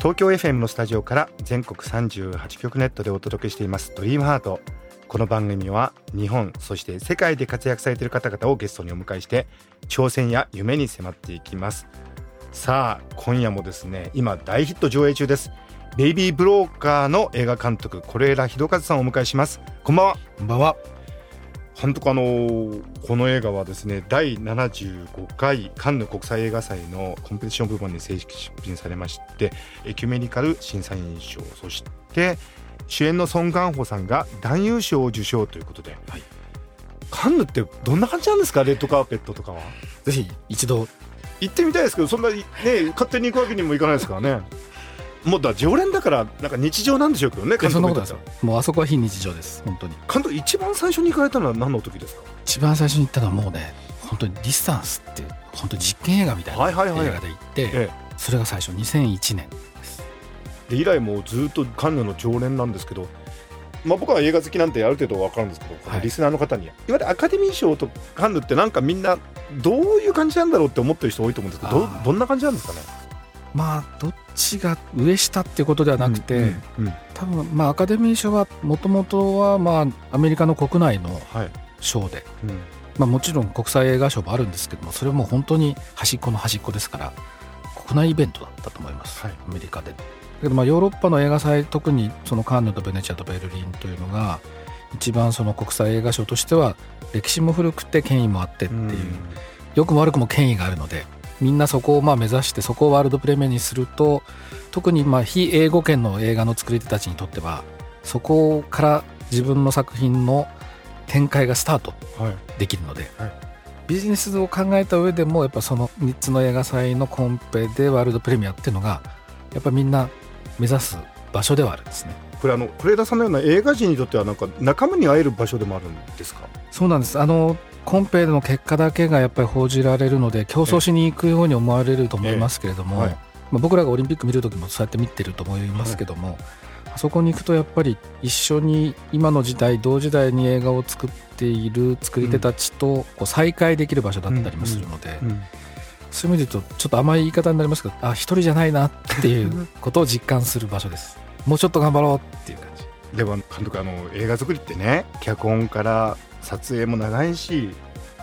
東京 FM のスタジオから全国38局ネットでお届けしていますドリームハート。この番組は日本そして世界で活躍されている方々をゲストにお迎えして挑戦や夢に迫っていきます。さあ今夜もですね今大ヒット上映中です。ベイビーブローカーの映画監督是枝裕和さんをお迎えします。こんばんは。こんばんは。監督あのーこの映画はですね第75回カンヌ国際映画祭のコンペティション部門に正式出品されましてエキュメニカル審査員賞そして主演のソン・ガンホさんが男優賞を受賞ということで、はい。カンヌってどんな感じなんですかレッドカーペットとかは？ぜひ一度。行ってみたいですけどそんなにね勝手に行くわけにもいかないですからねもうだ常連だからなんか日常なんでしょうけどね監そんなことですよ。もうあそこは非日常です。本当に。監督一番最初に行かれたのは何の時ですか？一番最初に行ったのはもうね、本当にディスタンスって本当に実験映画みたいな映はいはいはい画で行って、ええそれが最初2001年です。で以来もうずっとカンヌの常連なんですけど、まあ、僕は映画好きなんてある程度分かるんですけど、このリスナーの方にいわゆるアカデミー賞とカンヌってなんかみんなどういう感じなんだろうって思ってる人多いと思うんですけどどどんな感じなんですかね？まあどっちが上下っていうことではなくて、うんうんうん多分まあアカデミー賞はもともとはまあアメリカの国内のはい賞で、うんまあもちろん国際映画賞もあるんですけども、それも本当に端っこの端っこですから国内イベントだったと思います。はいアメリカで。だけどまあヨーロッパの映画祭特にそのカンヌとベネチアとベルリンというのが一番その国際映画賞としては歴史も古くて権威もあってっていう、良くも悪くも権威があるのでみんなそこをまあ目指してそこをワールドプレミアにすると特にまあ非英語圏の映画の作り手たちにとってはそこから自分の作品の展開がスタートはい。できるので、はい。ビジネスを考えた上でもやっぱその3つの映画祭のコンペでワールドプレミアっていうのがやっぱみんな目指す場所ではあるんですね。これあの是枝さんのような映画人にとってはなんか仲間に会える場所でもあるんですか？そうなんです。あのコンペの結果だけがやっぱり報じられるので競争しに行くように思われると思いますけれども、ええはい。まあ、僕らがオリンピック見る時もそうやって見てると思いますけども、あそこに行くとやっぱり一緒に今の時代同時代に映画を作っている作り手たちとこう再会できる場所だったりもするので、うん。そういう意味で言うとちょっと甘い言い方になりますけどあ一人じゃないなっていうことを実感する場所です。もうちょっと頑張ろうっていう感じでも監督あの映画作りってね脚本から撮影も長いし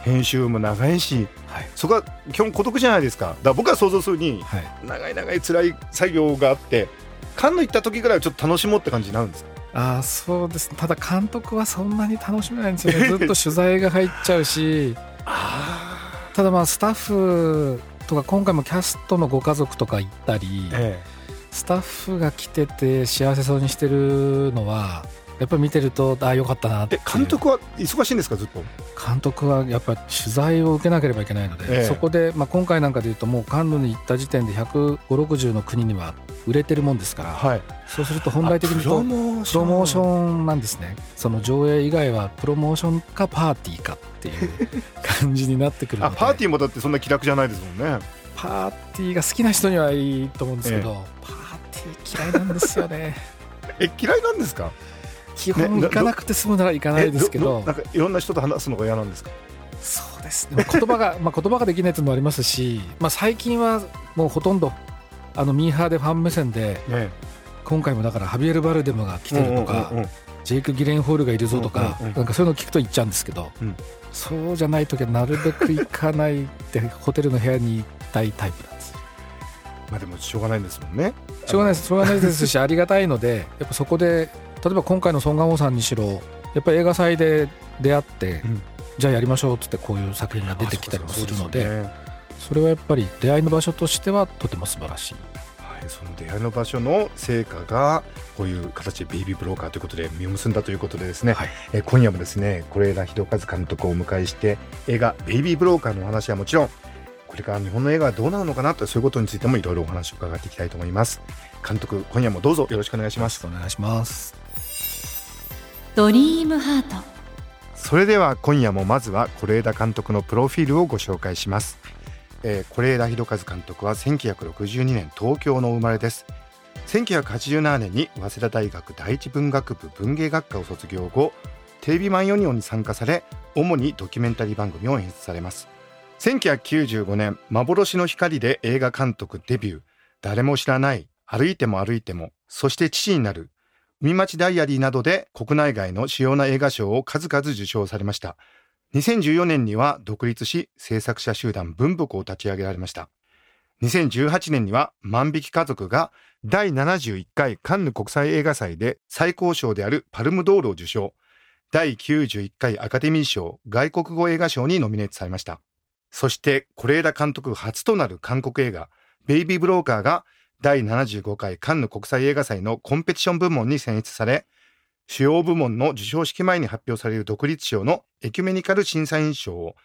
編集も長いしはい、そこは基本孤独じゃないですか。だから僕は想像するにはい、長い長い辛い作業があってカンヌ行った時ぐらいはちょっと楽しもうって感じになるんですか？あーそうですね。ただ監督はそんなに楽しめないんですよね。ずっと取材が入っちゃうし。ただまあスタッフとか今回もキャストのご家族とか行ったりえスタッフが来てて幸せそうにしてるのはやっぱり見てるとああよかったなってえ監督は忙しいんですかずっと？監督はやっぱり取材を受けなければいけないので、ええ。そこで、まあ、今回なんかでいうともうカンヌに行った時点で15060の国には売れてるもんですから、はい。そうすると本来的にプロとモーション。プロモーションなんですね。その上映以外はプロモーションかパーティーかっていう 感じになってくるので。あパーティーもだってそんな気楽じゃないですもんね。パーティーが好きな人にはいいと思うんですけど、パ嫌いなんですよね。え嫌いなんですか？基本行かなくて済むなら行かないですけえどなんかいろんな人と話すのが嫌なんですか？そうですね。言葉が、まあ、言葉ができないというのもありますし、まあ、最近はもうほとんどあのミーハーでファン目線でね今回もだからハビエル・バルデムが来てるとか、うんうんうんジェイク・ギレンホールがいるぞとか、うんうんうんなんかそういうの聞くと言っちゃうんですけど、うん。そうじゃない時はなるべく行かないってホテルの部屋に行きたいタイプまあでもしょうがないんですもんね。しょうがないです。しょうがないです。しありがたいのでやっぱそこで例えば今回のソン・ガンホさんにしろやっぱり映画祭で出会って、うん。じゃあやりましょうっつってこういう作品が出てきたりもするのでね。それはやっぱり出会いの場所としてはとても素晴らしい。はい、その出会いの場所の成果がこういう形でベイビーブローカーということで実を結んだということでですね、はい。えー今夜もですね是枝裕和監督をお迎えして映画「ベイビーブローカー」のお話はもちろんこれから日本の映画はどうなるのかなとそういうことについてもいろいろお話を伺っていきたいと思います。監督今夜もどうぞよろしくお願いします。お願いします。ドリームハート。それでは今夜もまずは是枝監督のプロフィールをご紹介します。えー、是枝裕和監督は1962年東京の生まれです。1987年に早稲田大学第一文学部文芸学科を卒業後テレビマンヨニオンに参加され主にドキュメンタリー番組を演出されます1995年幻の光で映画監督デビュー。誰も知らない。歩いても歩いてもそして父になる。海町ダイアリーなどで国内外の主要な映画賞を数々受賞されました。2014年には独立し制作者集団文福を立ち上げられました。2018年には万引き家族が第71回カンヌ国際映画祭で最高賞であるパルムドールを受賞。第91回アカデミー賞外国語映画賞にノミネートされました。そして是枝監督初となる韓国映画ベイビーブローカーが第75回カンヌ国際映画祭のコンペティション部門に選出され主要部門の授賞式前に発表される独立賞のエキュメニカル審査員賞を、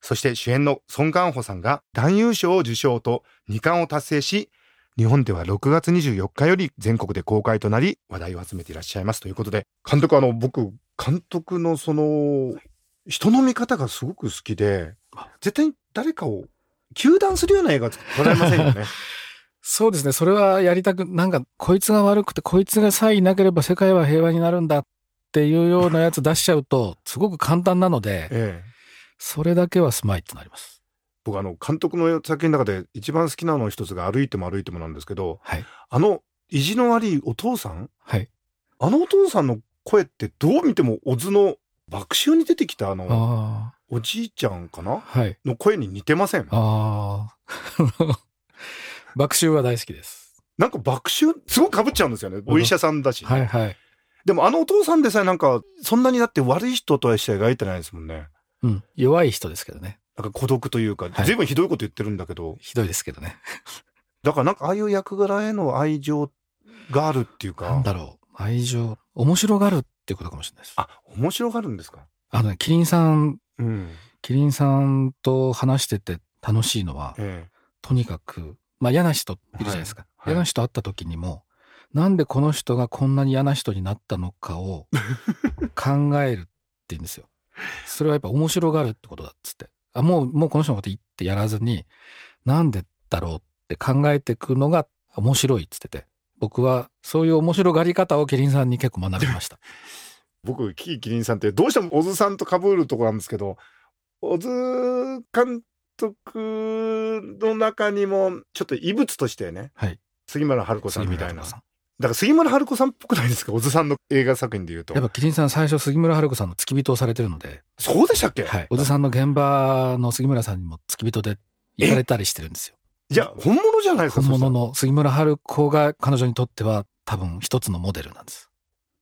そして主演のソン・ガンホさんが男優賞を受賞と2冠を達成し、日本では6月24日より全国で公開となり話題を集めていらっしゃいます。ということで、監督あの僕、監督のその人の見方がすごく好きで、絶対に誰かを糾弾するような映画撮られませんよね。そうですね。それはやりたく、なんか、こいつが悪くて、こいつがさえいなければ世界は平和になるんだっていうようなやつ出しちゃうと、すごく簡単なので、ええ、それだけはスマイってなります。僕、あの、監督の作品の中で一番好きなの一つが歩いても歩いてもなんですけど、はい、あの、意地の悪いお父さん？はい。あのお父さんの声ってどう見ても小津の爆笑に出てきたあの、おじいちゃんかな？はい。の声に似てません？ああ。爆笑は大好きです。なんか爆笑、すごく被っちゃうんですよね。お医者さんだし、はいはい。でもあのお父さんでさえなんか、そんなにだって悪い人とはして描いてないですもんね。うん。弱い人ですけどね。なんか孤独というか、随分ひどいこと言ってるんだけど。ひどいですけどね。だからなんかああいう役柄への愛情があるっていうか。なんだろう。愛情。面白がるってことかもしれないです。あ、面白がるんですか？あのね、キリンさん、うん、キリンさんと話してて楽しいのは、ええ、とにかくまあ嫌な人いるじゃないですか。はい、嫌な人会った時にも、なんでこの人がこんなに嫌な人になったのかを 考えるって言うんですよ。それはやっぱ面白がるってことだっつって。あ、もう、もうこの人のこと言ってやらずに、なんでだろうって考えていくのが面白いっつってて。僕はそういう面白がり方をキリンさんに結構学びました。僕、キーキリンさんってどうしても小津さんと被るとこなんですけど、小津監督の中にも、ちょっと異物としてね、はい、杉村春子さんみたいな。だから杉村春子さんっぽくないですか？小津さんの映画作品で言うと。やっぱキリンさん最初杉村春子さんの付き人をされてるので。そうでしたっけ？はい。小津さんの現場の杉村さんにも付き人で行かれたりしてるんですよ。じゃあ本物じゃないですか本物の杉村春子が彼女にとっては多分一つのモデルなんです。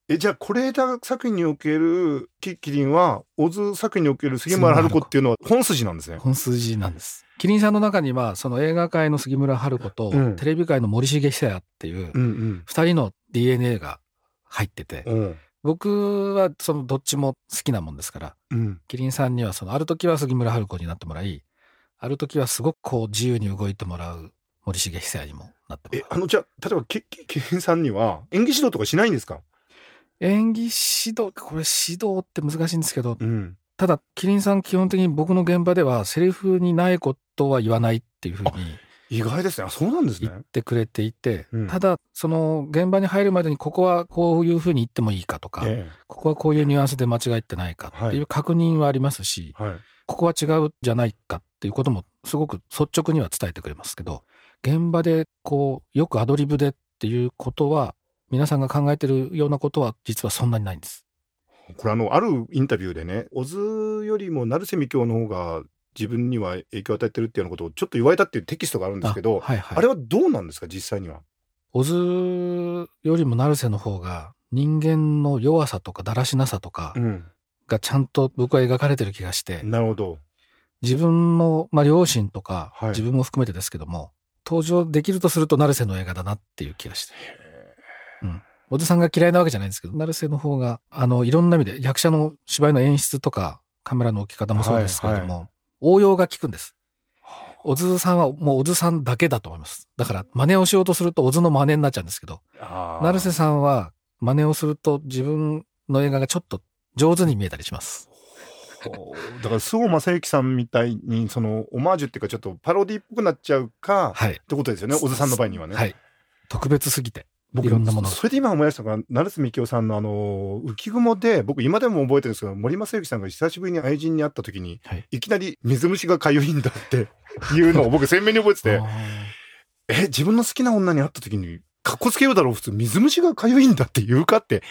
え、じゃあ、是枝作品におけるキキリンは、小津作品における杉村春子っていうのは本筋なんですね。本筋なんです。キリンさんの中には、その映画界の杉村春子と、テレビ界の森重久彌っていう、二人の DNA が入ってて、うん、僕はそのどっちも好きなもんですから、うん、キリンさんにはその、ある時は杉村春子になってもらい、ある時はすごくこう自由に動いてもらう森重久彌にもなってもらう。え、あの、じゃあ、例えば、キリンさんには演技指導とかしないんですか？演技指導、これ指導って難しいんですけど、うん、ただ、キリンさん基本的に僕の現場ではセリフにないことは言わないっていうふうに。意外ですね。そうなんですね。言ってくれていて、うん、ただ、その現場に入るまでにここはこういうふうに言ってもいいかとか、ええ、ここはこういうニュアンスで間違ってないかっていう確認はありますし、はい、ここは違うじゃないかっていうこともすごく率直には伝えてくれますけど、現場でこう、よくアドリブでっていうことは皆さんが考えてるようなことは実はそんなにないんです。これあの、あるインタビューでね、小津よりも成瀬美京の方が自分には影響を与えてるっていうようなことをちょっと言われたっていうテキストがあるんですけど、あはいはい、あれはどうなんですか、実際には？小津よりも成瀬の方が人間の弱さとかだらしなさとかがちゃんと僕は描かれてる気がして、なるほど。自分の、まあ、両親とか、自分も含めてですけども、登場できるとすると成瀬の映画だなっていう気がして。うん。おじさんが嫌いなわけじゃないんですけど、成瀬の方が、あの、いろんな意味で役者の芝居の演出とか、カメラの置き方もそうですけれども、はいはい、応用が効くんです。小津さんはもう小津さんだけだと思います。だから真似をしようとすると小津の真似になっちゃうんですけど、成瀬さんは真似をすると自分の映画がちょっと上手に見えたりします。だから菅生正幸さんみたいにそのオマージュっていうかちょっとパロディっぽくなっちゃうか、はい。ってことですよね小津さんの場合にはね。はい。特別すぎて。僕いろんなもの。がそれで今思い出したのが成瀬みきおさんのあの浮雲で僕今でも覚えてるんですけど森正幸さんが久しぶりに愛人に会った時に、はい。い、きなり水虫がかゆいんだって いうのを僕鮮明に覚えててえ自分の好きな女に会った時にかっこつけようだろう普通水虫がかゆいんだって言うかって。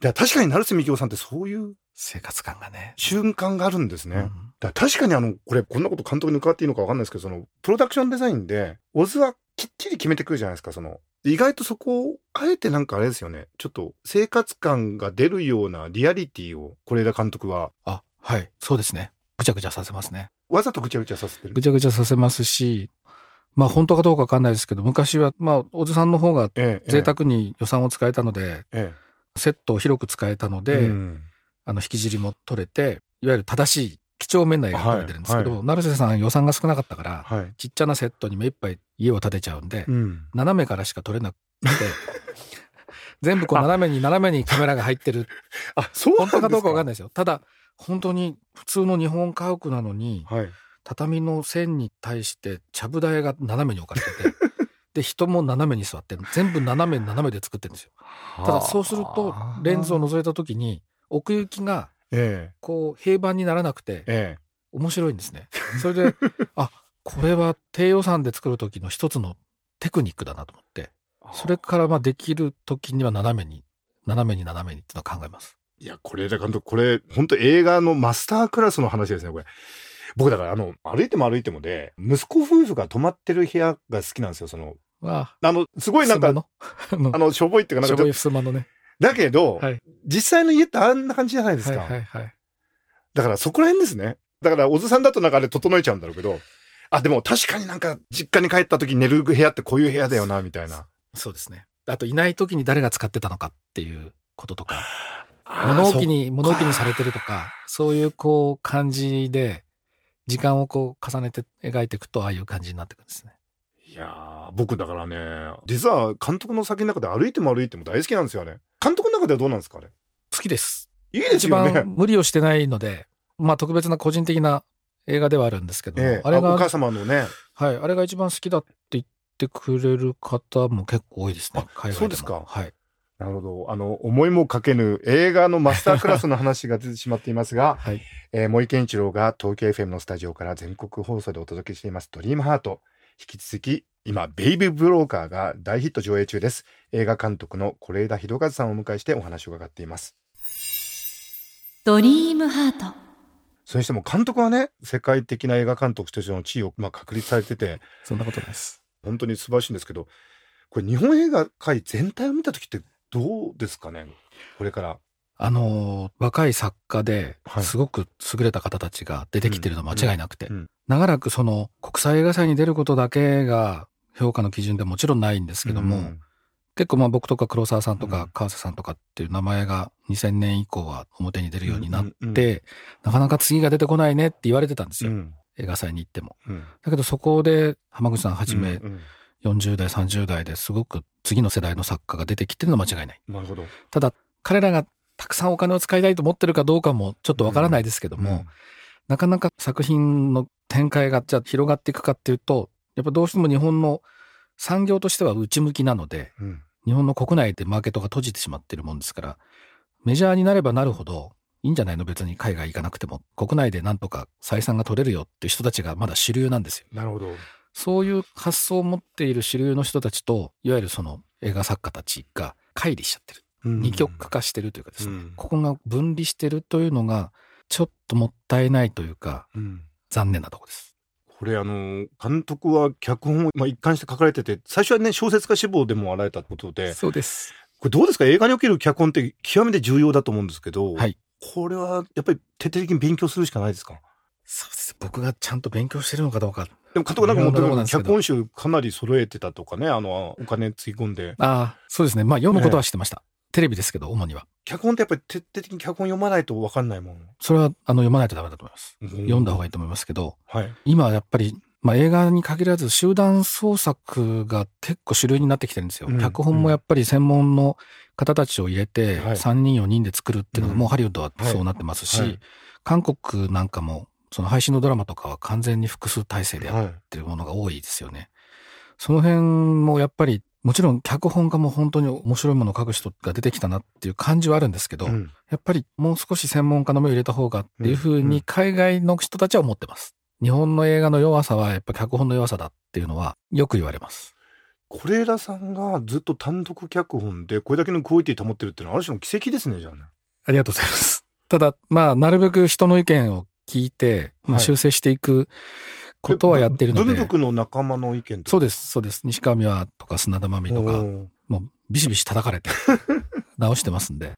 だから確かに成瀬みきおさんってそういう生活感がね。瞬間があるんですね。うん。だから確かにあの、これ、こんなこと監督に伺っていいのか分かんないですけど、その、プロダクションデザインで、オズはきっちり決めてくるじゃないですか、その、意外とそこを、あえてなんかあれですよね、ちょっと生活感が出るようなリアリティを、是枝監督は、あ、はい。そうですね。ぐちゃぐちゃさせますね。わざとぐちゃぐちゃさせてるぐ。ちゃぐちゃさせますし、まあ本当かどうかわかんないですけど、昔は、まあ、小津さんの方がええ、贅沢に予算を使えたので、えセットを広く使えたのえ、で、うんあの、引き尻も取れて、いわゆる正しい、几帳面な映画が撮れてるんですけど、はい成瀬さん予算が少なかったから、はい。ちっちゃなセットに目いっぱい家を建てちゃうんで、うん。斜めからしか撮れなくて、全部こう斜めに斜めにカメラが入ってる。あ、そうなんですか？本当かどうかわかんないですよ。ただ、本当に普通の日本家屋なのに、はい。畳の線に対してちゃぶ台が斜めに置かれてて、で、人も斜めに座ってる全部斜め斜めで作ってるんですよ。ただそうすると、レンズを覗いた時に、奥行きがえこう平板にならなくてえ、え面白いんですね。それで、あ、これは低予算で作る時の一つのテクニックだなと思って、え。それからまあできる時には斜めに、斜めに斜めにっていうのを考えます。いや、これ、だ監督、これ、本当映画のマスタークラスの話ですね、これ。僕、だから、あの、歩いても歩いてもで、息子夫婦が泊まってる部屋が好きなんですよ、その、わあの、すごあ、いなんか、の、あのしょぼいっていうか、なんかちょっしょぼいふすまのね。と、だけど、はい。実際の家ってあんな感じじゃないですはいか。はいはい。だから、そこら辺ですね。だから、小津さんだとなんかあれ整えちゃうんだろうけど、あ、でも確かになんか、実家に帰った時に寝る部屋ってこういう部屋だよな、みたいな。そうですね。あと、いない時に誰が使ってたのかっていうこととか、物置に、そ物置にされてるとか、そういうこう感じで、時間をこう重ねて描いていくと、ああいう感じになってくるんですね。いやー、僕だからね、実は監督の先の中で歩いても歩いても大好きなんですよ、あれ。監督の中ではどうなんですか、あれ？好きです。いいです一よね。番無理をしてないので、まあ特別な個人的な映画ではあるんですけども、ええ、あれが、お母様のね、はい、あれが一番好きだって言ってくれる方も結構多いですね。海外そうですかはい。なるほど。あの、思いもかけぬ映画のマスタークラスの話が出てしまっていますが、はい。えー森健一郎が東京 FM のスタジオから全国放送でお届けしていますドリームハート。引き続き、今、ベイビーブローカーが大ヒット上映中です。映画監督の是枝裕和さんをお迎えしてお話を伺っています。ドリームハートそれにしても監督はね、世界的な映画監督としての地位を、まあ、確立されてて、そんなことないです。本当に素晴らしいんですけど、これ日本映画界全体を見た時ってどうですかね？これから。あのー若い作家ではい。すごく優れた方たちが出てきてるのは間違いなくて、長らくその国際映画祭に出ることだけが評価の基準でもちろんないんですけども、うん。結構まあ僕とか黒沢さんとうん。か川瀬さんとかっていう名前が2000年以降は表に出るようになって、うん。うん。うん。なかなか次が出てこないねって言われてたんですよ、うん。映画祭に行っても。うん。だけどそこで浜口さんはじめうんうん。40代30代ですごく次の世代の作家が出てきてるのは間違いない。なるほど。ただ彼らがたくさんお金を使いたいと思ってるかどうかもちょっとわからないですけども、なかなか作品の展開がじゃあ広がっていくかっていうと、やっぱどうしても日本の産業としては内向きなので、うんうん日本の国内でマーケットが閉じてしまってるもんですから、メジャーになればなるほど、いいんじゃないの別に海外行かなくても、国内でなんとか採算が取れるよっていう人たちがまだ主流なんですよ。なるほど。そういう発想を持っている主流の人たちと、いわゆるその映画作家たちが乖離しちゃってる。二極化してるというかですね、うんここが分離してるというのが、ちょっともったいないというか、うん残念なとこです。これあの監督は脚本をまあ一貫して書かれてて最初はね小説家志望でもあられたことでそうです。これどうですか？映画における脚本って極めて重要だと思うんですけど、はいこれはやっぱり徹底的に勉強するしかないですか？そうです。僕がちゃんと勉強してるのかどうか。でも監督なんかもところなんうですけど脚本集かなり揃えてたとかねあのお金つぎ込んでああ、そうですね。まあ読むことは知ってました。テレビですけど、主には。脚本ってやっぱり徹底的に脚本読まないと分かんないもん、それはあの読まないとダメだと思います。読んだ方がいいいいと思いますけど、はい今はやっぱりまあ、映画に限らず集団創作が結構主流になってきてるんですよ。うん脚本もやっぱり専門の方たちを入れてはい3人4人で作るっていうのがうんもうハリウッドはそうなってますし、はい韓国なんかもその配信のドラマとかは完全に複数体制でやっはい。てるものが多いですよね。その辺もやっぱりもちろん脚本家も本当に面白いものを書く人が出てきたなっていう感じはあるんですけど、うんやっぱりもう少し専門家の目を入れた方がっていうふううんに海外の人たちは思ってます。日本の映画の弱さはやっぱ脚本の弱さだっていうのはよく言われます。是枝さんがずっと単独脚本でこれだけのクオリティ保ってるっていうのはある種の奇跡ですね、じゃあね。ありがとうございます。ただ、まあ、なるべく人の意見を聞いて、まあ、はい修正していくことはやってるので。文福の仲間の意見とそうです、そうです。西川美和とか砂田真美とか、もうビシビシ叩かれて 直してますんで。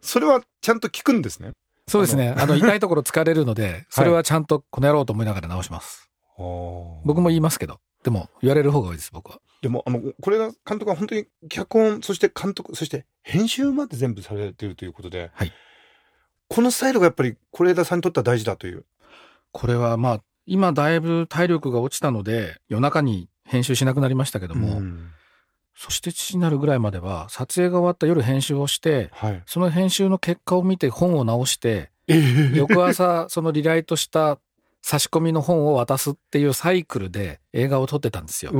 それはちゃんと聞くんですね。そうですね。あの、痛いところ疲れるので、それはちゃんとこの野郎と思いながら直します。僕僕も言いますけど。でも、言われる方が多いです、僕は。でも、あの、是枝監督は本当に脚本、そして監督、そして編集まで全部されているということで、はいこのスタイルがやっぱり是枝さんにとっては大事だという。これはまあ、今だいぶ体力が落ちたので、夜中に編集しなくなりましたけども、んそして父になるぐらいまでは、撮影が終わった夜編集をして、はい。その編集の結果を見て本を直して、え え翌朝、そのリライトした差し込みの本を渡すっていうサイクルで映画を撮ってたんですよ。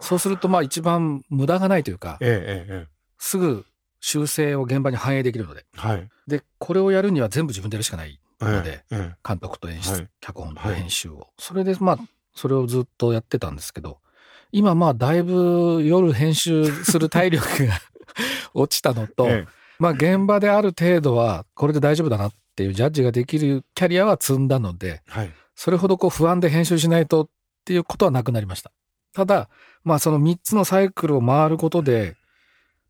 そうするとまあ一番無駄がないというか、ええすぐ修正を現場に反映できるので。えはい。で、これをやるには全部自分でやるしかないので、ええ監督と演出、はい脚本とはい編集を。それでまあ、それをずっとやってたんですけど、今まあだいぶ夜編集する体力が落ちたのと、ええまあ現場である程度はこれで大丈夫だなっていうジャッジができるキャリアは積んだので、はい。それほどこう不安で編集しないとっていうことはなくなりました。ただ、まあその3つのサイクルを回ることで、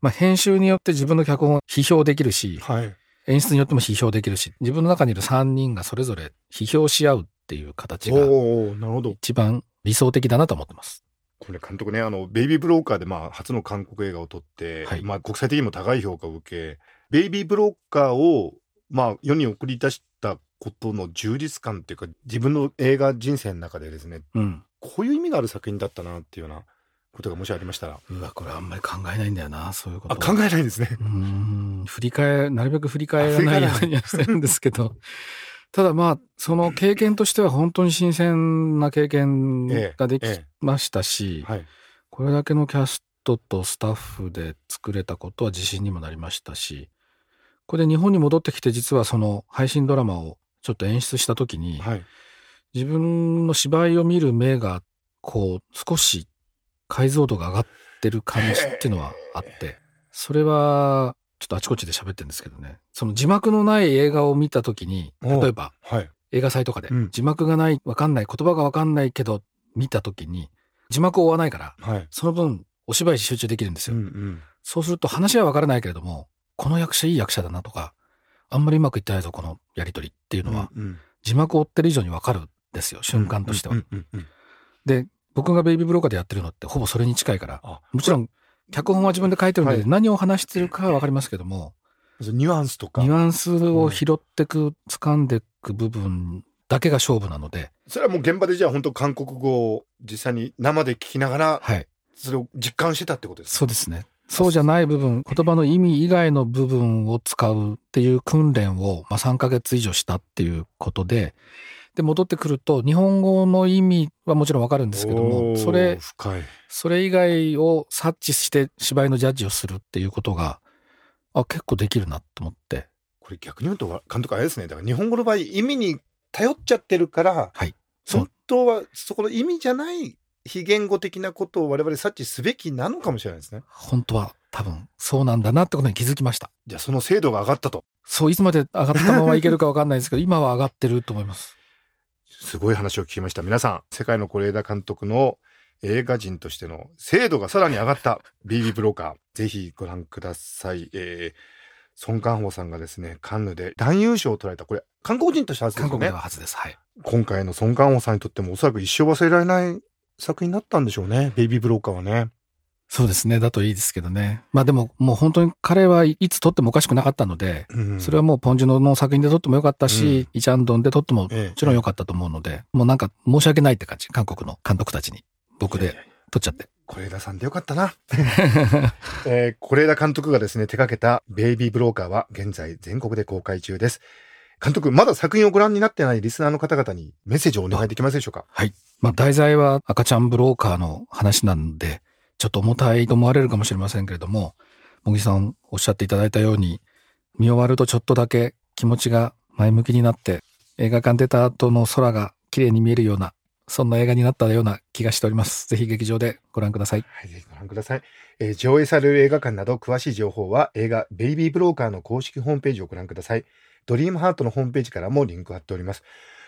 まあ編集によって自分の脚本を批評できるし、はい。演出によっても批評できるし、自分の中にいる3人がそれぞれ批評し合うっていう形がおおなるほど。一番理想的だなと思ってます。これ監督ね、あの、ベイビーブローカーでまあ初の韓国映画を撮って、はいまあ国際的にも高い評価を受け、ベイビーブローカーをまあ世に送り出したことの充実感っていうか、自分の映画人生の中でですね、うん。こういう意味がある作品だったなっていうようなことがもしありましたら。うわ、これあんまり考えないんだよな、そういうことあ、考えないんですね。うーん振り返、なるべく振り返らないようにはしてるんですけど、ただまあ、その経験としては本当に新鮮な経験ができえましたしえ、はい。これだけのキャストとスタッフで作れたことは自信にもなりましたし、これで日本に戻ってきて実はその配信ドラマをちょっと演出した時に、はい。自分の芝居を見る目がこう少し解像度が上がってる感じっていうのはあって、それはちょっとあちこちで喋ってるんですけどね、その字幕のない映画を見た時に、お例えばはい。映画祭とかでうん字幕がない、わかんない、言葉がわかんないけど見た時に字幕を追わないから、はい。その分お芝居に集中できるんですよ。うんうん。そうすると話はわからないけれども、この役者いい役者だなとか、あんまりうまくいってないぞ、このやりとりっていうのは、うん字幕を追ってる以上にわかるんですよ、瞬間としては。うんうんうんで、僕がベイビーブローカーでやってるのってほぼそれに近いから、あもちろん脚本は自分で書いてるので、はい。何を話してるかはわかりますけども、ニュアンスとか。ニュアンスを拾ってく、掴んでく部分だけが勝負なので、それはもう現場でじゃあ本当韓国語を実際に生で聞きながらはい。それを実感してたってことですか？そうですね。そうじゃない部分、言葉の意味以外の部分を使うっていう訓練を、まあ、3ヶ月以上したっていうことで、で、戻ってくると、日本語の意味はもちろんわかるんですけどおも、ーそれ、深いそれ以外を察知して芝居のジャッジをするっていうことが、あ、結構できるなと思って。これ逆に言うと監督あれですねだから日本語の場合意味に頼っちゃってるから、はい本当はそこの意味じゃない非言語的なことを我々察知すべきなのかもしれないですね本当は多分そうなんだなってことに気づきました。じゃあその精度が上がったとそう、いつまで上がったままいけるかわかんないですけど、今は上がってると思います。すごい話を聞きました。皆さん世界の是枝監督の映画人としての精度がさらに上がった「ビービーブローカー」ぜひご覧ください、えー、ソン・カンホさんがですねカンヌで男優賞を取られた。これ韓国人として初です韓国では初です。はい。今回のソン・カンホさんにとってもおそらく一生忘れられない作品になったんでしょうね。ベイビーブローカーはねそうですね。だといいですけどね。まあでも、もう本当に彼はいつ撮ってもおかしくなかったので、うん、それはもうポンジュノの作品で撮ってもよかったし、うん、イチャンドンで撮ってももちろんよかったと思うので、ええ、もうなんか申し訳ないって感じ。韓国の監督たちに。僕で撮っちゃって。是枝さんでよかったな。えー、是枝監督がですね、手掛けたベイビーブローカーは現在全国で公開中です。監督、まだ作品をご覧になってないリスナーの方々にメッセージをお願いできますでしょうか？はい。まあ、題材は赤ちゃんブローカーの話なんで、ちょっと重たいと思われるかもしれませんけれども、茂木さんおっしゃっていただいたように、見終わるとちょっとだけ気持ちが前向きになって、映画館出た後の空が綺麗に見えるような、そんな映画になったような気がしております。ぜひ劇場でご覧ください。はい、ぜひご覧ください。えー、上映される映画館など詳しい情報は映画ベイビーブローカーの公式ホームページをご覧ください。ドリームハートのホームページからもリンク貼っております。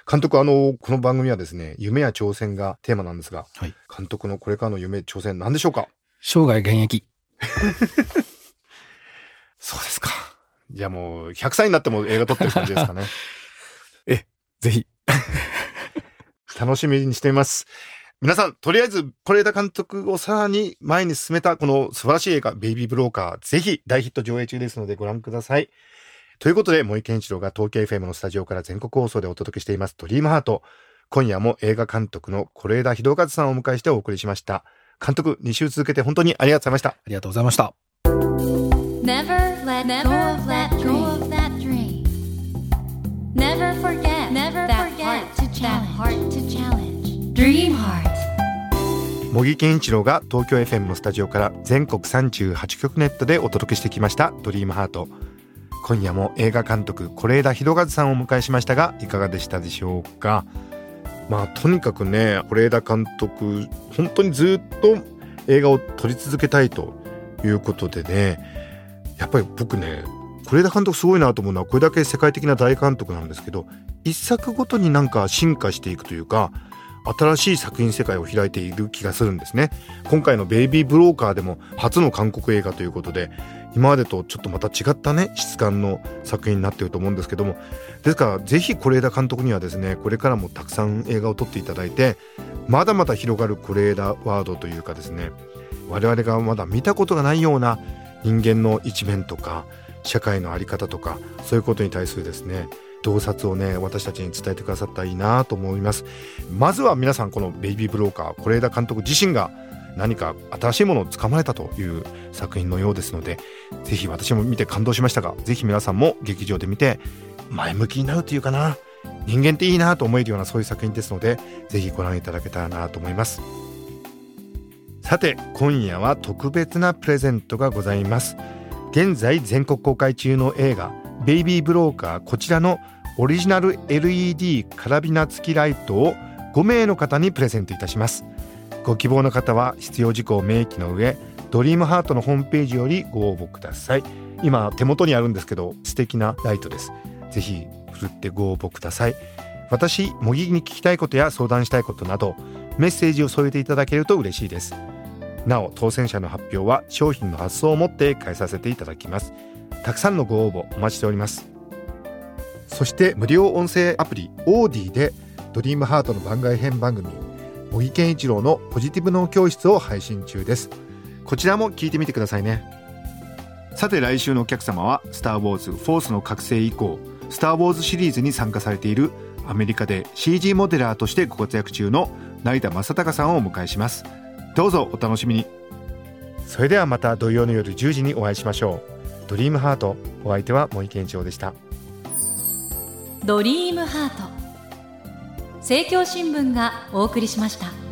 監督、あの、この番組はですね、夢や挑戦がテーマなんですが、はい、監督のこれからの夢、挑戦何でしょうか？生涯現役。そうですか。じゃあもう、100歳になっても映画撮ってる感じですかね。え、ぜひ。楽しみにしています。皆さん、とりあえず、是枝監督をさらに前に進めたこの素晴らしい映画、ベイビーブローカー、ぜひ大ヒット上映中ですのでご覧ください。ということで、森健一郎が東京 FM のスタジオから全国放送でお届けしています、ドリームハート。今夜も映画監督の是枝裕和さんをお迎えしてお送りしました。監督、2週続けて本当にありがとうございました。ありがとうございました。Never let go of that dream. Never forget, never forget that heart to challenge. Dream Heart. 茂木健一郎が東京 FM のスタジオから全国38局ネットでお届けしてきました「ドリームハート今夜も映画監督是枝裕和さんをお迎えしましたがいかがでしたでしょうか？まあとにかくね是枝監督本当にずっと映画を撮り続けたいということでねやっぱり僕ね是枝監督すごいなと思うのはこれだけ世界的な大監督なんですけど一作ごとになんか進化していくというか新しい作品世界を開いている気がするんですね。今回の「ベイビー・ブローカー」でも初の韓国映画ということで今までとちょっとまた違ったね質感の作品になってると思うんですけども。ですからぜひ是枝監督にはですねこれからもたくさん映画を撮っていただいてまだまだ広がる是枝ワードというかですね我々がまだ見たことがないような人間の一面とか社会の在り方とかそういうことに対するですね洞察をね私たちに伝えてくださったらいいなと思います。まずは皆さんこの「ベイビー・ブローカー」是枝監督自身が何か新しいものをつかまれたという作品のようですのでぜひ私も見て感動しましたがぜひ皆さんも劇場で見て前向きになるというかな人間っていいなと思えるようなそういう作品ですのでぜひご覧いただけたらなと思います。さて今夜は特別なプレゼントがございます。現在全国公開中の映画ベイビーブローカーこちらのオリジナル LED カラビナ付きライトを5名の方にプレゼントいたします。ご希望の方は必要事項を明記の上ドリームハートのホームページよりご応募ください。今手元にあるんですけど素敵なライトです。ぜひふるってご応募ください。私茂木に聞きたいことや相談したいことなどメッセージを添えていただけると嬉しいです。なお当選者の発表は商品の発送をもって返させていただきます。たくさんのご応募お待ちしております。そして無料音声アプリオーディでドリームハートの番外編番組茂木健一郎のポジティブ脳教室を配信中です。こちらも聞いてみてくださいね。さて来週のお客様はスター・ウォーズ・フォースの覚醒以降スター・ウォーズシリーズに参加されているアメリカで CG モデラーとしてご活躍中の成田正孝さんをお迎えします。どうぞお楽しみに。それではまた土曜の夜10時にお会いしましょう。ドリームハートお相手は森健一郎でした。ドリームハート政教新聞がお送りしました。